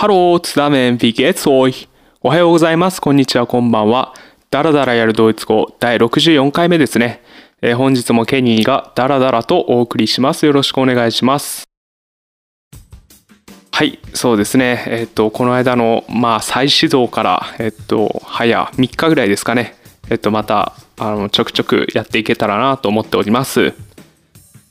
Hallo zusammen, wie geht's euch。おはようございます。こんにちは、こんばんは。ダラダラやるドイツ語第64回目ですね。えー、本日もケニーがダラダラとお送りします。よろしくお願いします。はい、そうですね。えっと、この間の、まあ、再始動から、えっと、早3日ぐらいですかね。えっと、また、あの、ちょくちょくやっていけたらなと思っております。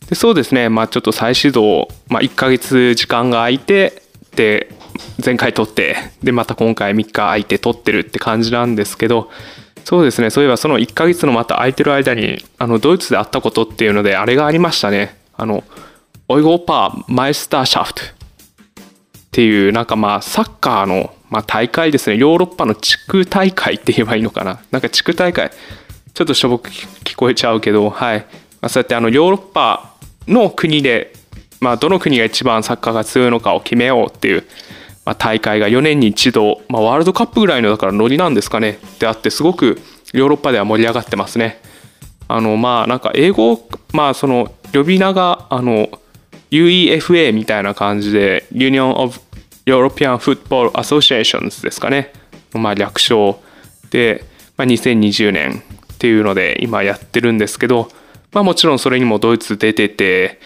でそうですね、まあ、ちょっと再始動、まあ、1ヶ月時間が空いて、で、前回撮ってでまた今回3日空いて撮ってるって感じなんですけどそうですねそういえばその1ヶ月のまた空いてる間にあのドイツで会ったことっていうのであれがありましたね。あのオイゴーパーマイスターシャフトっていうなんかまあサッカーのまあ大会ですね。ヨーロッパの地区大会って言えばいいのかな。なんか地区大会。ちょっとしょぼく聞こえちゃうけどはい、まあ、そうやってあのヨーロッパの国でまあどの国が一番サッカーが強いのかを決めようっていうまあ、大会が4年に一度、まあ、ワールドカップぐらいのだからノリなんですかね。であってすごくヨーロッパでは盛り上がってますね。あのまあなんか英語まあその呼び名があの UEFA みたいな感じで Union of European Football Associations ですかね、まあ、略称。で、まあ、2020年っていうので今やってるんですけど、まあ、もちろんそれにもドイツ出てて、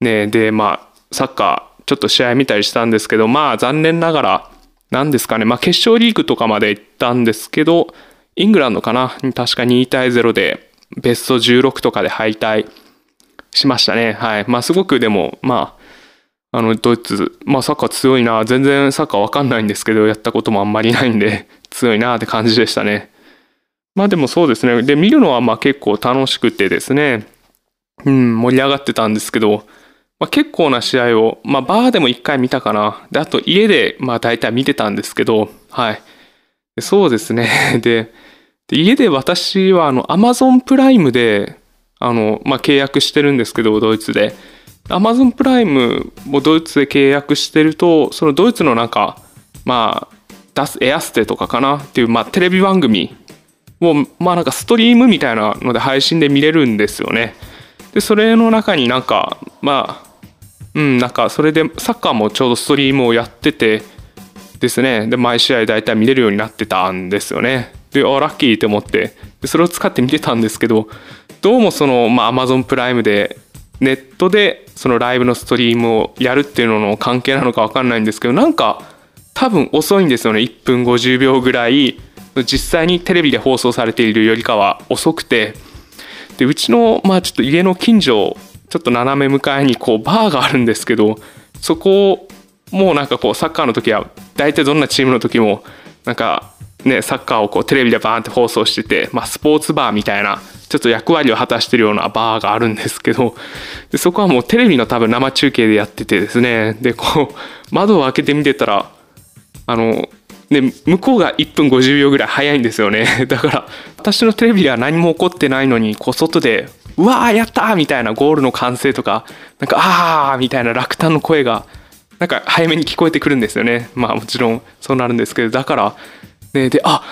ね、でまあサッカーちょっと試合見たりしたんですけど、まあ残念ながら、何ですかね、まあ決勝リーグとかまで行ったんですけど、イングランドかな？確か2対0でベスト16とかで敗退しましたね。はい。まあすごくでも、まあ、あの、ドイツ、まあサッカー強いな、全然サッカーわかんないんですけど、やったこともあんまりないんで、強いなって感じでしたね。まあでもそうですね。で、見るのはまあ結構楽しくてですね、うん、盛り上がってたんですけど、まあ、結構な試合を、まあ、バーでも1回見たかな。で、あと家で、まあ、大体見てたんですけど、はい。そうですね。で、で家で私は、あの、アマゾンプライムで、あの、まあ、契約してるんですけど、ドイツで。アマゾンプライムをドイツで契約してると、そのドイツのなんか、まあ、出すエアステとかかな？っていう、まあ、テレビ番組を、まあ、なんかストリームみたいなので配信で見れるんですよね。で、それの中になんか、まあ、うん、なんかそれでサッカーもちょうどストリームをやっててですね。で毎試合大体見れるようになってたんですよね。であラッキーって思って。でそれを使って見てたんですけどどうもその、まあ、Amazon プライムでネットでそのライブのストリームをやるっていうのの関係なのか分かんないんですけどなんか多分遅いんですよね。1分50秒ぐらい。実際にテレビで放送されているよりかは遅くて。でうちのまあちょっと家の近所ちょっと斜め向かいにこうバーがあるんですけどそこをもうなんかこうサッカーの時は大体どんなチームの時もなんかねサッカーをこうテレビでバーンって放送してて、まあ、スポーツバーみたいなちょっと役割を果たしてるようなバーがあるんですけどでそこはもうテレビの多分生中継でやっててですね。でこう窓を開けて見てたらあので向こうが1分50秒ぐらい早いんですよね。だから私のテレビでは何も起こってないのにこう外でうわーやったーみたいなゴールの歓声とかなんかあーみたいな落胆の声がなんか早めに聞こえてくるんですよね。まあもちろんそうなるんですけどだからねであ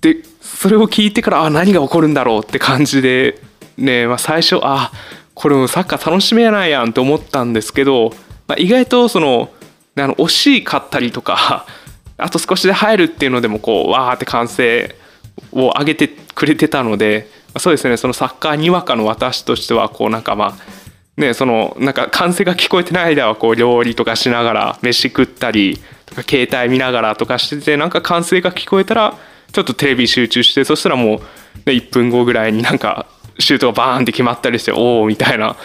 でそれを聞いてからあ何が起こるんだろうって感じでね、まあ、最初あこれもサッカー楽しめないやんって思ったんですけど、まあ、意外とそのあの惜しかったりとかあと少しで入るっていうのでもこうわーって歓声を上げてくれてたのでそうですね。そのサッカーにわかの私としてはこうなんかまあねそのなんか歓声が聞こえてない間はこう料理とかしながら飯食ったりとか携帯見ながらとかしててなんか歓声が聞こえたらちょっとテレビ集中してそしたらもう、ね、1分後ぐらいになんかシュートがバーンって決まったりしておおみたいな。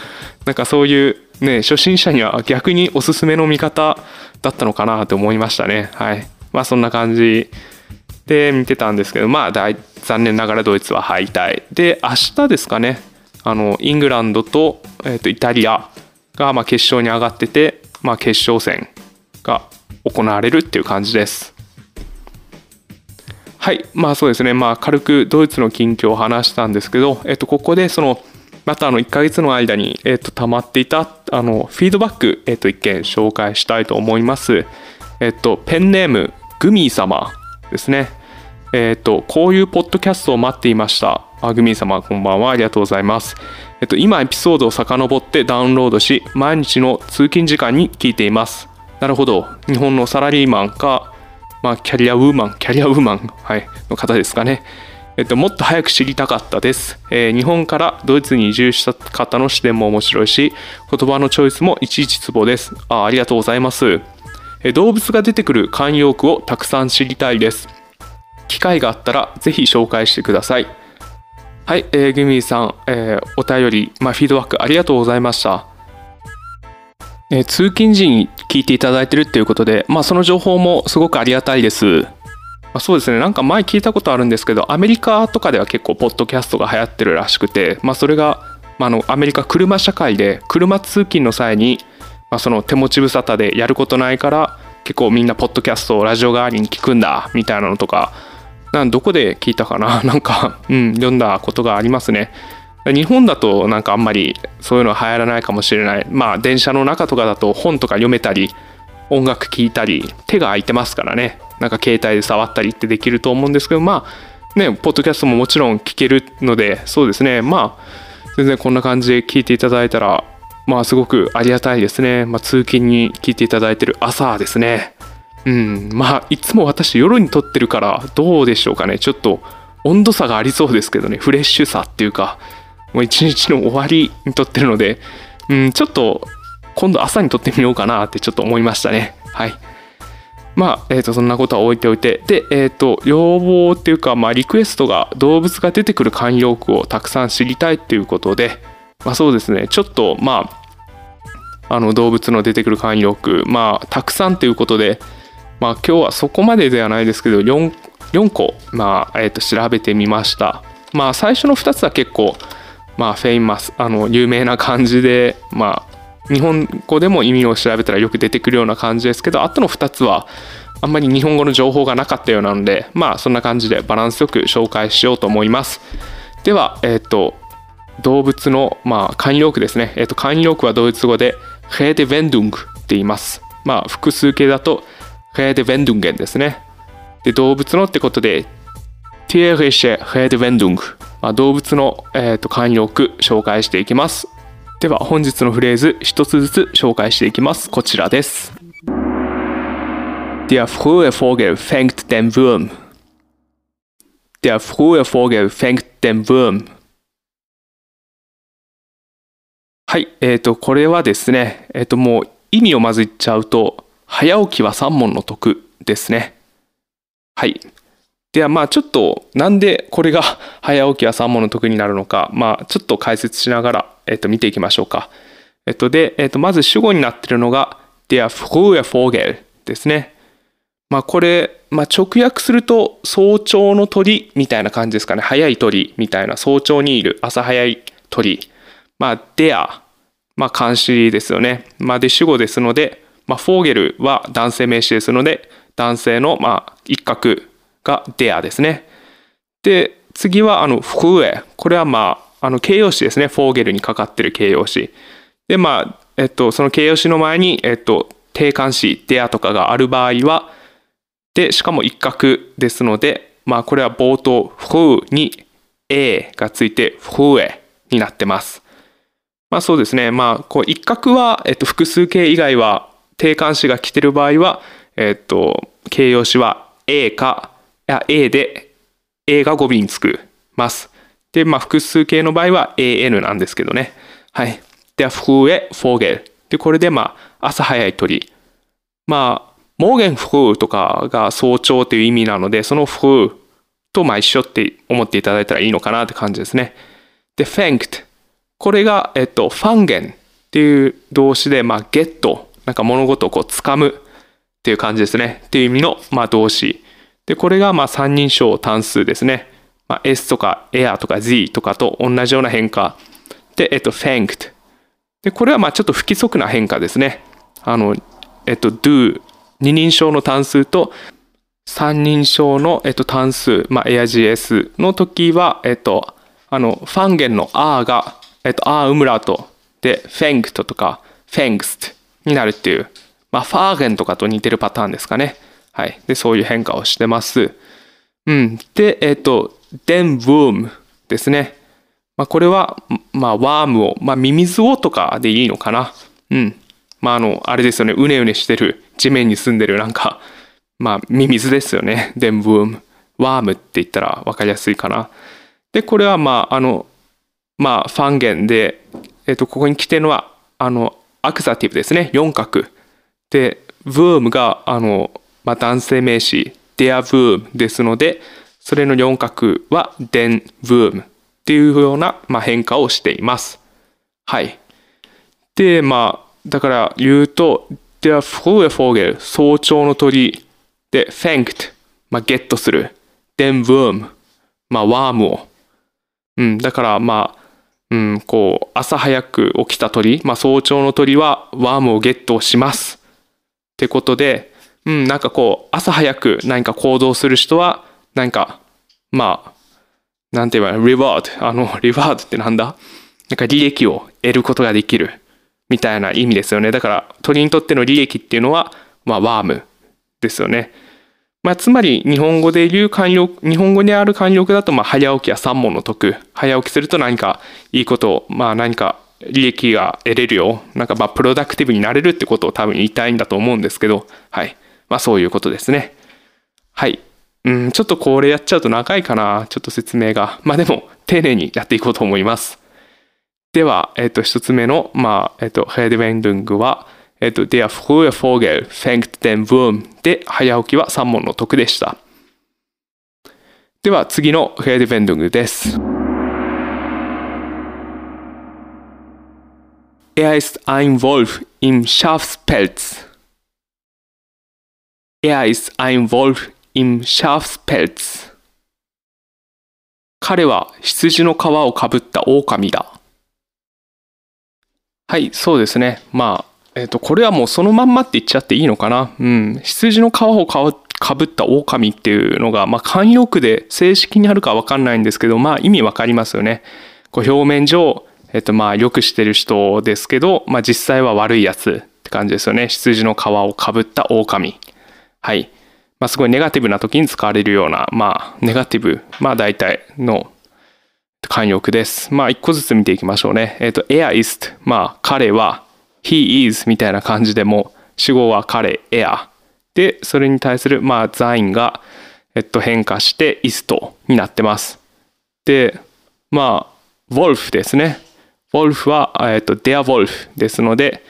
なんかそういうね初心者には逆におすすめの見方だったのかなと思いましたね。はい。まあそんな感じで見てたんですけどまあ残念ながらドイツは敗退。で明日ですかね。あのイングランドと,、えー、とイタリアがま決勝に上がってて、まあ、決勝戦が行われるっていう感じです。はい。まあそうですね。まあ軽くドイツの近況を話したんですけど、えっと、ここでそのまたあの1ヶ月の間に、えっと、溜まっていたあのフィードバック、えっと、一件紹介したいと思います。えっとペンネームグミー様ですね。えっ、と、こういうポッドキャストを待っていました。あグミー様、こんばんは。ありがとうございます。えっ、と、今エピソードを遡ってダウンロードし、毎日の通勤時間に聞いています。なるほど日本のサラリーマンか、まあ、キャリアウーマンキャリアウーマン、はい、の方ですかねえっと、もっと早く知りたかったです、えー、日本からドイツに移住した方の視点も面白いし、言葉のチョイスもいちいちツボです。あありがとうございます、動物が出てくる慣用句をたくさん知りたいです。機会があったらぜひ紹介してください。はい、えー、グミーさん、えー、お便り、まあ、フィードバックありがとうございました。えー、通勤時に聞いていただいてるっていうことで、まあ、その情報もすごくありがたいです。まあ、そうですねなんか前聞いたことあるんですけどアメリカとかでは結構ポッドキャストが流行ってるらしくて、まあ、それが、まあ、のアメリカ車社会で車通勤の際に、まあ、その手持ち無沙汰でやることないから結構みんなポッドキャストをラジオ代わりに聞くんだみたいなのとかなんどこで聞いたかな なんか、うん、読んだことがありますね。日本だとなんかあんまりそういうのは流行らないかもしれない。まあ電車の中とかだと本とか読めたり音楽聴いたり手が空いてますからねなんか携帯で触ったりってできると思うんですけどまあねポッドキャストももちろん聞けるのでそうですねまあ全然こんな感じで聞いていただいたらまあすごくありがたいですね、まあ、通勤に聞いていただいてる朝ですね。うん。まあいつも私夜に撮ってるからどうでしょうかね。ちょっと温度差がありそうですけどね。フレッシュさっていうか。もう一日の終わりに撮ってるので。うん。ちょっと今度朝に撮ってみようかなってちょっと思いましたね。はい。まあ、えー、とそんなことは置いておいて。で、えー、と要望っていうか、まあ、リクエストが動物が出てくる慣用句をたくさん知りたいっていうことで、まあ、そうですね。ちょっとまああの動物の出てくる慣用句まあたくさんということでまあ今日はそこまでではないですけど 4, 4個、まあえー、と調べてみました。まあ最初の2つは結構まあフェイマスあの有名な感じでまあ日本語でも意味を調べたらよく出てくるような感じですけどあとの2つはあんまり日本語の情報がなかったようなのでまあそんな感じでバランスよく紹介しようと思います。ではえっ、ー、と動物のまあ慣用句ですね、えー、と慣用句はドイツ語でヘーデベンドゥングって言います。まあ複数形だとヘーデベンドゥンゲンですね。で動物のってことでティエレシェヘーデベンドゥング、まあ、動物の、えー、と慣用句紹介していきます。では本日のフレーズ一つずつ紹介していきます。こちらです。Der frühe Vogel fängt den Wurm Der frühe Vogel fängt den Wurm はい、えっ、ー、と、これはですね、えっ、ー、と、もう意味をまず言っちゃうと、早起きは三問の得ですね。はい。ではまあちょっとなんでこれが 早起きは三問の得になるのか、まあちょっと解説しながら、えっと、見ていきましょうか。えっと、で、えっと、まず主語になっているのが der frühe Vogel ですね。まあこれ、まあ、直訳すると早朝の鳥みたいな感じですかね。早い鳥みたいな早朝にいる朝早い鳥。まあ der、まあ漢詞ですよね。まあで主語ですので、まあフォーゲルは男性名詞ですので、男性のまあ一角が der ですね。で、次はあの、フエ。これはまあ、あの形容詞ですね。フォーゲルにかかってる形容詞。で、まあ、えっと、その形容詞の前に、えっと、定冠詞、der とかがある場合は、で、しかも一角ですので、まあ、これは冒頭、フーに a がついて、フエになってます。まあそうですね。まあ、こう一角は、えっと、複数形以外は、定冠詞が来てる場合は、えっと、形容詞は A かいや A で A が語尾につくます。で、まあ、複数形の場合は AN なんですけどね。はい。では、フエ、フォーゲル。で、これで、まあ、朝早い鳥。まあ、モーゲンフーとかが早朝という意味なので、そのフーとまあ一緒って思っていただいたらいいのかなって感じですね。で、フェンクト。これが、えっと、ファンゲンっていう動詞で、まあ、ゲット。なんか物事をこう掴むっていう感じですね。っていう意味の、まあ、動詞。で、これがまあ三人称単数ですね。まあ、S とか Air とか Z とかと同じような変化。で、えっと、thanked。で、これはまあちょっと不規則な変化ですね。あの、えっと、do、二人称の単数と三人称の、えっと、単数、まあ、AirGS の時は、えっと、あの、ファンゲンの R が、えっと、R ウムラートで、thanked とか thankst になるっていう、まあ、ファーゲンとかと似てるパターンですかね。はい。で、そういう変化をしてます。うん。で、えっ、と、den worm ですね。まあ、これは、まあ、ワームを、まあ、ミミズをとかでいいのかな。うん。まあ、あの、あれですよね。うねうねしてる地面に住んでるなんか、まあ、ミミズですよね。den Wurm。ワームって言ったら分かりやすいかな。で、これはまあ、あの、まあ、ファンゲンで、えっ、と、ここに来てるのは、あの、アクザティブですね。四角。で、Wurm が、あの、まあ、男性名詞、der Wurm ですので、それの四角は den Wurm っていうような、まあ、変化をしています。はい。で、まあ、だから言うと、der frühe Vogel、早朝の鳥で、fängt、まあ、ゲットする。den Wurm、まあ、ワームを。うん、だからまあ、うん、こう、朝早く起きた鳥、まあ、早朝の鳥はワームをゲットします。ってことで、うん、なんかこう、朝早く何か行動する人は、なんか、まあ、なんて言えばリワード。あの、リワードってなんだ？なんか利益を得ることができる。みたいな意味ですよね。だから、鳥にとっての利益っていうのは、まあ、ワームですよね。まあ、つまり、日本語で言う慣用、日本語にある慣用だと、まあ、早起きや三問の得。早起きすると何かいいことを、まあ、何か利益が得れるよ。なんか、まあ、プロダクティブになれるってことを多分言いたいんだと思うんですけど、はい。まあ、そういうことですね。はい。うん、ちょっとこれやっちゃうと長いかな。ちょっと説明が。まあ、でも、丁寧にやっていこうと思います。では、えっ、と、一つ目の、まあ、えっ、と、ヘデウェンドゥングは、えっ、と、Der frühe Vogel fängt den Wurm で、早起きは三問の得でした。では、次のヘデウェンドゥングです。Er ist ein Wolf im Schafspelz. Er ist ein Wolf im Schafspelz. 彼は羊の皮をかぶった狼だ。はい、そうですね。まあ、えっ、ー、と、これはもうそのまんまって言っちゃっていいのかな？うん。羊の皮をかぶった狼っていうのが、まあ、慣用句で正式にあるかわかんないんですけど、まあ、意味わかりますよね。こう表面上、えっ、ー、と、まあ、よくしてる人ですけど、まあ、実際は悪いやつって感じですよね。羊の皮をかぶった狼。はい。まあ、すごいネガティブな時に使われるような、まあ、ネガティブ、まあ、大体の慣用句です。まあ、一個ずつ見ていきましょうね。えっ、ー、と、er ist、まあ、彼は、he is みたいな感じでも、主語は彼、er。で、それに対する、まあ、ザインが、えっと、変化して、is とになってます。で、まあ、wolf ですね。wolf は、えっと、der wolf ですので、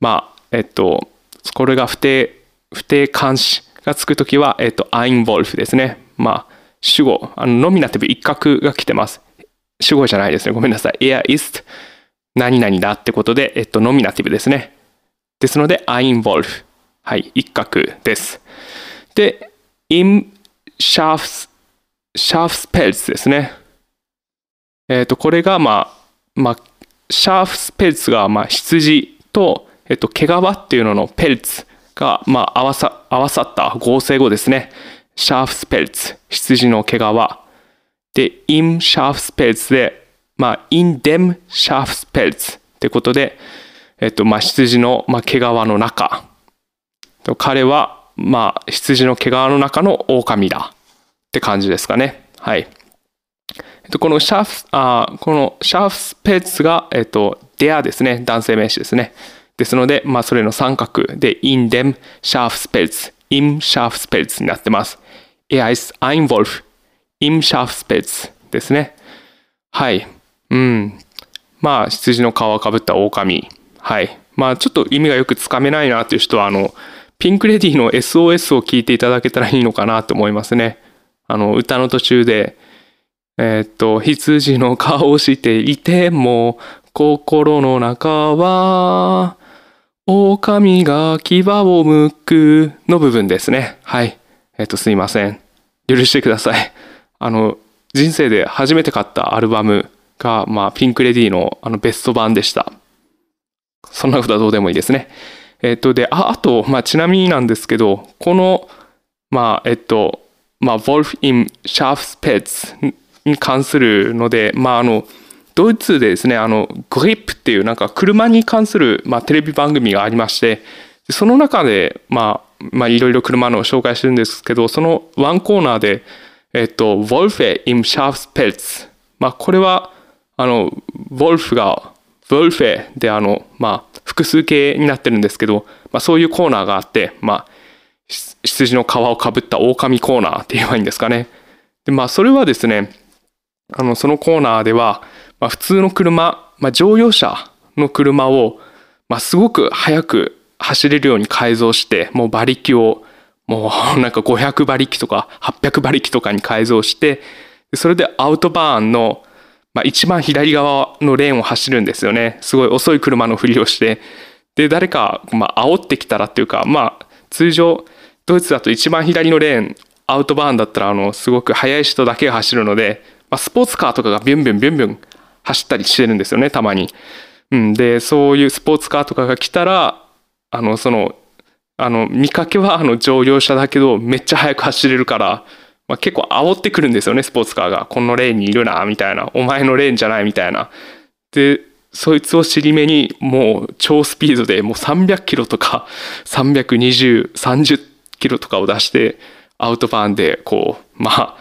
まあ、えっと、これが不定、不定冠詞がつくときは、えっと、ein wolf ですね。まあ、主語、あのノミナティブ一角が来てます。主語じゃないですね。ごめんなさい。er ist 何々だってことで、えっと、ノミナティブですね。ですので、ein Wolf。はい、一角です。で、im Schafs、Schafspelz ですね。えっと、これが、まあ、まあ、シャーフスペルツが、まあ、羊と、えっと、毛皮っていうののペルツが、まあ、合わさ、合わさった合成語ですね。シャーフスペルツ、羊の毛皮。で、im Schafspelz で、まあ、in dem Schafspelz ってことで、えっと、まあ、羊の、まあ、毛皮の中。彼は、まあ、羊の毛皮の中の狼だって感じですかね。はい。えっと、このシャフ、あこのシャフスペッツが、えっと、デアですね。男性名詞ですね。ですので、まあ、それの三角で、in dem Schafspelz、im Schafspelz になってます。Er ist ein Wolf. イムシャフスペツですね。はい。うん。まあ、羊の皮をかぶった狼。はい。まあ、ちょっと意味がよくつかめないなっていう人は、あの、ピンクレディの SOS を聞いていただけたらいいのかなと思いますね。あの、歌の途中で、えー、っと、羊の顔をしていても、心の中は、狼が牙を剥くの部分ですね。はい。え、っと、すいません。許してください。あの人生で初めて買ったアルバムが、まあ、ピンク・レディのあのベスト版でした。そんなことはどうでもいいですね。えっと、で、ああと、まあ、ちなみになんですけど、この、まあ、えっと、まあ、Wolf in Schafspets に関するので、まあ、あの、ドイツでですね、あの、グリップっていうなんか車に関する、まあ、テレビ番組がありまして、その中で、まあ、まあ、いろいろ車の紹介してるんですけど、そのワンコーナーで、えっと、Wolfe im Schafspelz。まあ、これは、あの、Wolf が、Wolfe であの、まあ、複数形になってるんですけど、まあ、そういうコーナーがあって、まあ、羊の皮をかぶった狼コーナーって言えばいいんですかね。で、まあ、それはですね、あの、そのコーナーでは、まあ、普通の車、まあ、乗用車の車を、まあ、すごく速く走れるように改造して、もう馬力を、もう なんか500馬力とか800馬力とかに改造して、それでアウトバーンの、まあ、一番左側のレーンを走るんですよね。すごい遅い車のふりをして。で、誰か、まあ、煽ってきたらっていうか、まあ、通常、ドイツだと一番左のレーン、アウトバーンだったら、あの、すごく速い人だけが走るので、まあ、スポーツカーとかがビュンビュンビュンビュン走ったりしてるんですよね、たまに。うん、で、そういうスポーツカーとかが来たら、あの、その、あの、見かけはあの乗用車だけど、めっちゃ速く走れるから、まあ、結構煽ってくるんですよね、スポーツカーが。このレーンにいるな、みたいな。お前のレーンじゃない、みたいな。で、そいつを尻目に、もう超スピードで、もう300キロとか、320、30キロとかを出して、アウトバーンで、こう、まあ、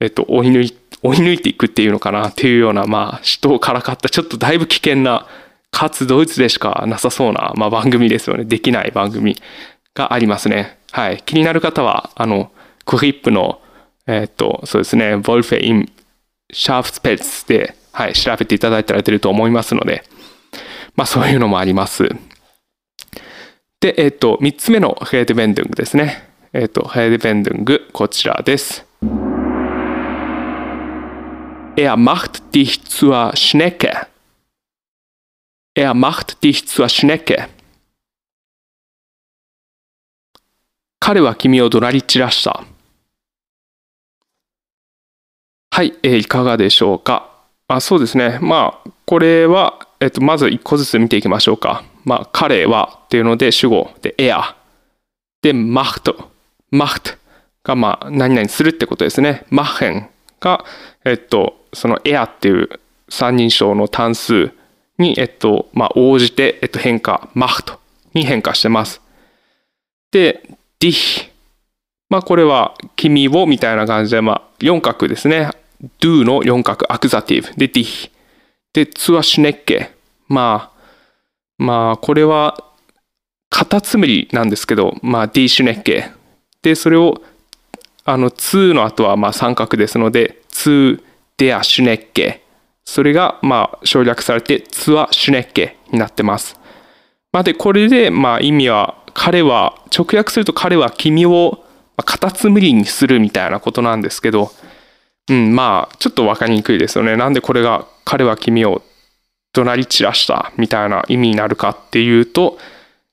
えっと、追い抜い、追い抜いていくっていうのかな、っていうような、まあ、人をからかった、ちょっとだいぶ危険な、かつドイツでしかなさそうな、まあ、番組ですよね。できない番組がありますね。はい。気になる方は、あの、クリップのえっ、と、そうですね、ボルフェイン・シャーフスペッツで、はい、調べていただいたら出ると思いますので、まあそういうのもあります。で、えっ、と、3つ目のヘーデベンディングですね。えっ、と、ヘーデベンディング、こちらです。Er macht dich zur Schnecke. Er macht dich zur Schnecke. 彼は君を怒鳴り散らした。はい、えー、いかがでしょうか？あそうですね。まあ、これは、えっと、まず一個ずつ見ていきましょうか。まあ、彼はっていうので主語で、エア。で、マフト。マフトが、まあ、何々するってことですね。マッヘンが、えっと、そのエアっていう三人称の単数に、えっと、まあ、応じて、えっと、変化、マフトに変化してます。で、ディヒ。まあ、これは、君をみたいな感じで、まあ、四角ですね。Do の四角アクザティブ。で dich で zur Schnecke まあまあこれはカタツムリなんですけどまあ die Schnecke でそれをあの z の後はまあ三角ですので zu der Schnecke それがまあ省略されて zur Schnecke になってます。まあでこれでまあ意味は彼は直訳すると彼は君をカタツムリにするみたいなことなんですけどうん、まあ、ちょっと分かりにくいですよね。なんでこれが彼は君を怒鳴り散らしたみたいな意味になるかっていうと、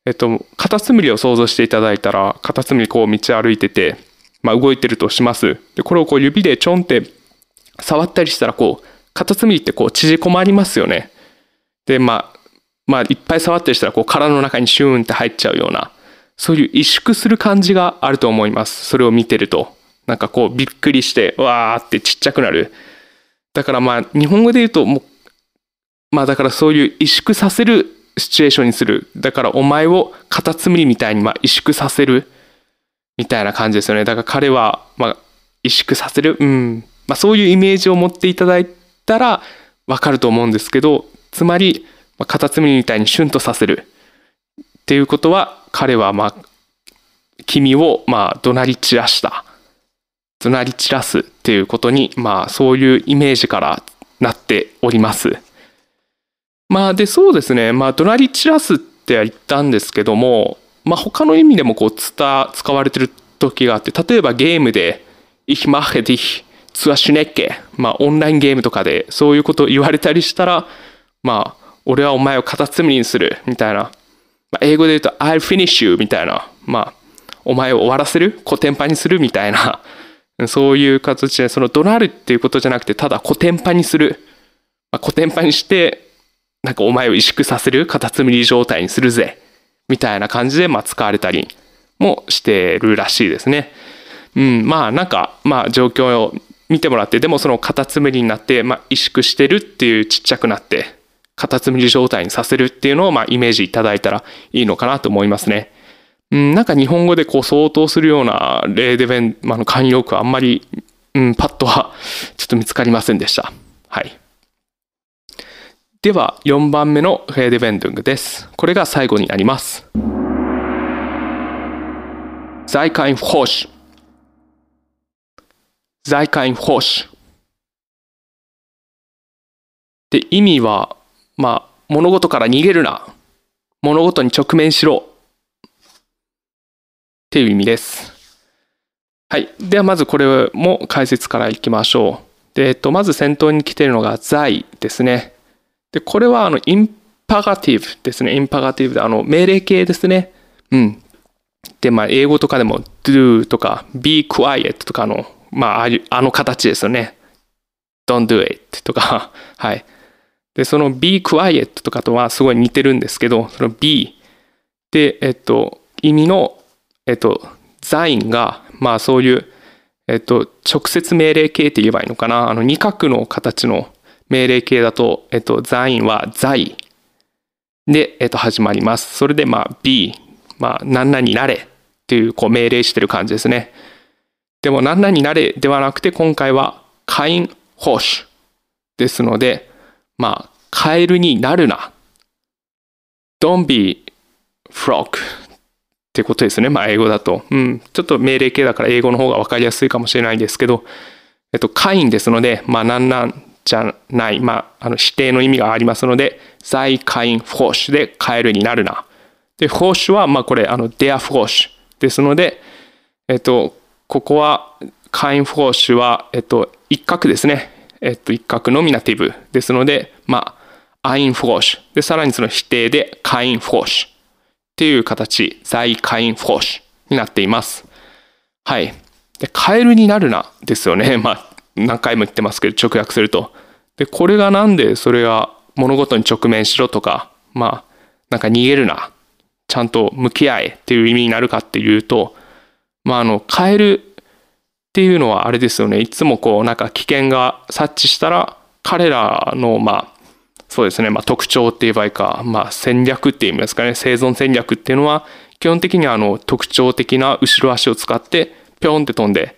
えっと、カタツムリを想像していただいたら、カタツムリこう道歩いてて、まあ動いてるとします。で、これをこう指でちょんって触ったりしたら、こう、カタツムリってこう縮こまりますよね。で、まあ、まあいっぱい触ったりしたら、こう殻の中にシューンって入っちゃうような、そういう萎縮する感じがあると思います。それを見てると。なんかこうびっくりしてわーってちっちゃくなる。だからまあ日本語で言うともうまあだからそういう萎縮させるシチュエーションにする。だからお前をカタツムリみたいにまあ萎縮させるみたいな感じですよね。だから彼はまあ萎縮させる。うん。まあそういうイメージを持っていただいたらわかると思うんですけどつまり、まあ、カタツムリみたいにシュンとさせる。っていうことは彼はまあ君をまあ怒鳴り散らした。怒鳴り散らすっていうことに、まあそういうイメージからなっております。まあでそうですね、まあ怒鳴り散らすって言ったんですけども、まあ他の意味でもこう使われてる時があって、例えばゲームで、Ich mache dich zur Schnecke まあオンラインゲームとかでそういうことを言われたりしたら、まあ俺はお前をカタツムリにするみたいな、まあ、英語で言うと I'll finish you みたいな、まあお前を終わらせるコテンパにするみたいな。そういう形で、その怒鳴るっていうことじゃなくて、ただコテンパにする。まあ、コテンパにして、なんかお前を萎縮させる、カタツムリ状態にするぜ。みたいな感じで、まあ、使われたりもしてるらしいですね。うん、まあなんか、まあ状況を見てもらって、でもそのカタツムリになって、まあ萎縮してるっていうちっちゃくなって、カタツムリ状態にさせるっていうのを、まあイメージいただいたらいいのかなと思いますね。うん、なんか日本語でこう相当するような例で弁、まあ、の慣用句はあんまり、うん、パッとはちょっと見つかりませんでした。はい。では4番目のヘーデベンドゥングです。これが最後になります。在インフォーシュ。在インフォーシュ。で、意味は、まあ、物事から逃げるな。物事に直面しろ。っていう意味です。はい。では、まずこれも解説からいきましょう。で、えっと、まず先頭に来ているのが在ですね。で、これは、あの、インパガティブですね。インパガティブで、あの、命令形ですね。うん。で、まあ、英語とかでも do とか be quiet とかの、まあ、ああいうあの形ですよね。don't do it とか、はい。で、その be quiet とかとはすごい似てるんですけど、その be で、えっと、意味の、えっと、ザインが、まあそういう、えっと、直接命令形って言えばいいのかな。あの、二角の形の命令形だと、えっと、ザインは在で、えっと、始まります。それで、まあ B、まあ、何々になれっていう、こう、命令してる感じですね。でも、何々になれではなくて、今回は、カイン・ホーシュですので、まあ、カエルになるな。Don't be frog ってことですね。まあ、英語だと。うん。ちょっと命令形だから英語の方が分かりやすいかもしれないですけど、えっと、カインですので、まあ、なんなんじゃない、まあ、あの、指定の意味がありますので、在カインフォーシュでカエルになるな。で、フォーシュは、まあ、これ、あの、デアフォーシュですので、えっと、ここは、 kein Frosch は、えっと、1格ですね。えっと、1格 Nominativ ですので、まあ、 ein Frosch。で、さらにその否定で、 kein Frosch。っていう形、 sei kein Frosch になっています。はい。で、カエルになるな、ですよね。まあ、何回も言ってますけど、直訳すると。で、これがなんでそれが物事に直面しろとか、まあ、なんか逃げるな、ちゃんと向き合えっていう意味になるかっていうと、まあ、あの、カエルっていうのはあれですよね。いつもこう、なんか危険が察知したら、彼らの、まあ、そうですね、まあ、特徴って言えばいいか、まあ、戦略って言いますかね、生存戦略っていうのは、基本的にあの、特徴的な後ろ足を使って、ぴょんって飛んで、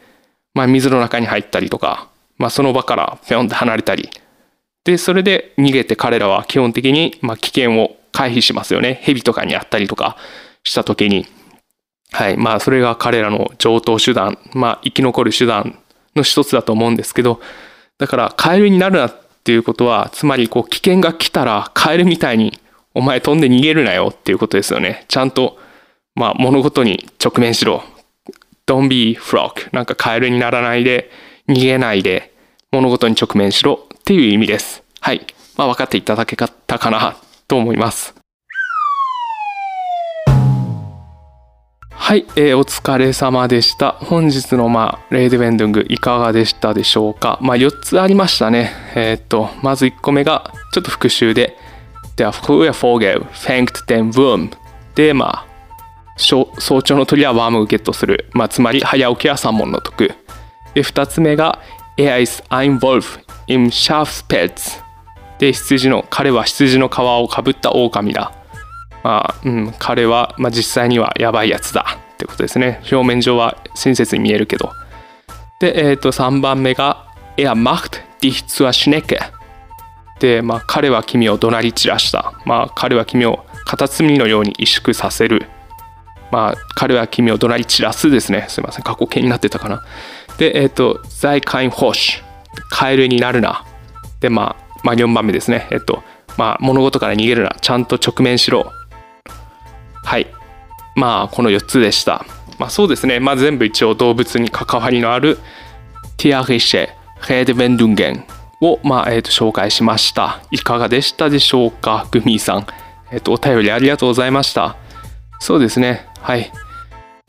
まあ、水の中に入ったりとか、まあ、その場からぴょんって離れたり、で、それで逃げて彼らは基本的に、まあ、危険を回避しますよね。蛇とかにあったりとかした時に。はい。まあ、それが彼らの上等手段、まあ、生き残る手段の一つだと思うんですけど、だから、カエルになるなっていうことは、つまり、こう、危険が来たら、カエルみたいに、お前飛んで逃げるなよっていうことですよね。ちゃんと、まあ、物事に直面しろ。Don't be frog. なんかカエルにならないで、逃げないで、物事に直面しろっていう意味です。はい。まあ、分かっていただけたかなと思います。はい、えーお疲れ様でした。本日の、まあ、レイデベンドゥングいかがでしたでしょうか。まあ、4つありましたね。えーっと、まず1個目が、ちょっと復習で、Der frühe Vogel fängt den Wurm。で、まあ、早朝の鳥はワームをゲットする。まあ、つまり、早起きは三問の得。で、2つ目が、Er ist ein Wolf im Schafspelz。で、羊の、彼は羊の皮をかぶった狼だ。まあ、うん、彼は、まあ、実際にはやばいやつだってことですね。表面上は親切に見えるけど。で、えっ、と、3番目が、Er macht dich zur Schnecke。で、まあ、彼は君を怒鳴り散らした。まあ、彼は君をカタツムリのように萎縮させる。まあ、彼は君を怒鳴り散らすですね。すいません。過去形になってたかな。で、えっ、と、在カインホッシュ。カエルになるな。で、まあ、まあ、4番目ですね。えっと、まあ、物事から逃げるな。ちゃんと直面しろ。はい。まあ、この4つでした。まあ、そうですね。まあ、全部一応動物に関わりのあるティアリシェ・ヘーデベンドゥンゲンを、まあ、えっ、と、紹介しました。いかがでしたでしょうか、グミーさん。えっ、と、お便りありがとうございました。そうですね。はい。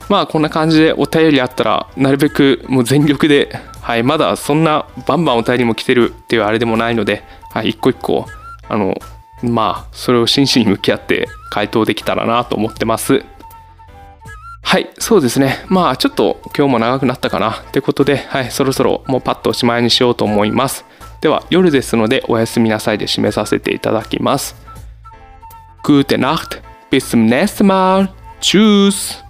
まあこんな感じでお便りあったらなるべくもう全力で、はい、まだそんなバンバンお便りも来てるっていうあれでもないので、はい、一個一個あのまあそれを真摯に向き合って回答できたらなと思ってます。はい、そうですね。まあちょっと今日も長くなったかなってことで、はい、そろそろもうパッとおしまいにしようと思います。では夜ですのでおやすみなさいで締めさせていただきます。Gute Nacht, bis zum nächsten Mal. Tschüss.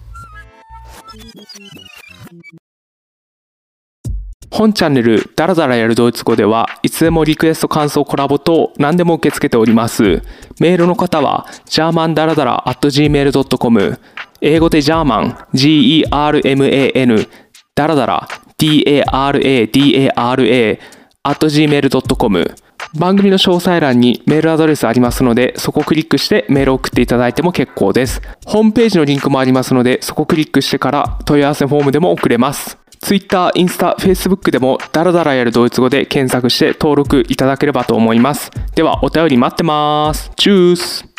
本チャンネルダラダラやるドイツ語ではいつでもリクエスト感想コラボ等何でも受け付けております。メールの方は germandaradara.gmail.com 英語でジャーマン G-E-R-M-A-N ダラダラ D-A-R-A-D-A-R-A at gmail.com 番組の詳細欄にメールアドレスありますのでそこをクリックしてメールを送っていただいても結構です。ホームページのリンクもありますのでそこをクリックしてから問い合わせフォームでも送れます。Twitter、インスタ、Facebook でもダラダラやるドイツ語で検索して登録いただければと思います。ではお便り待ってます。チュース。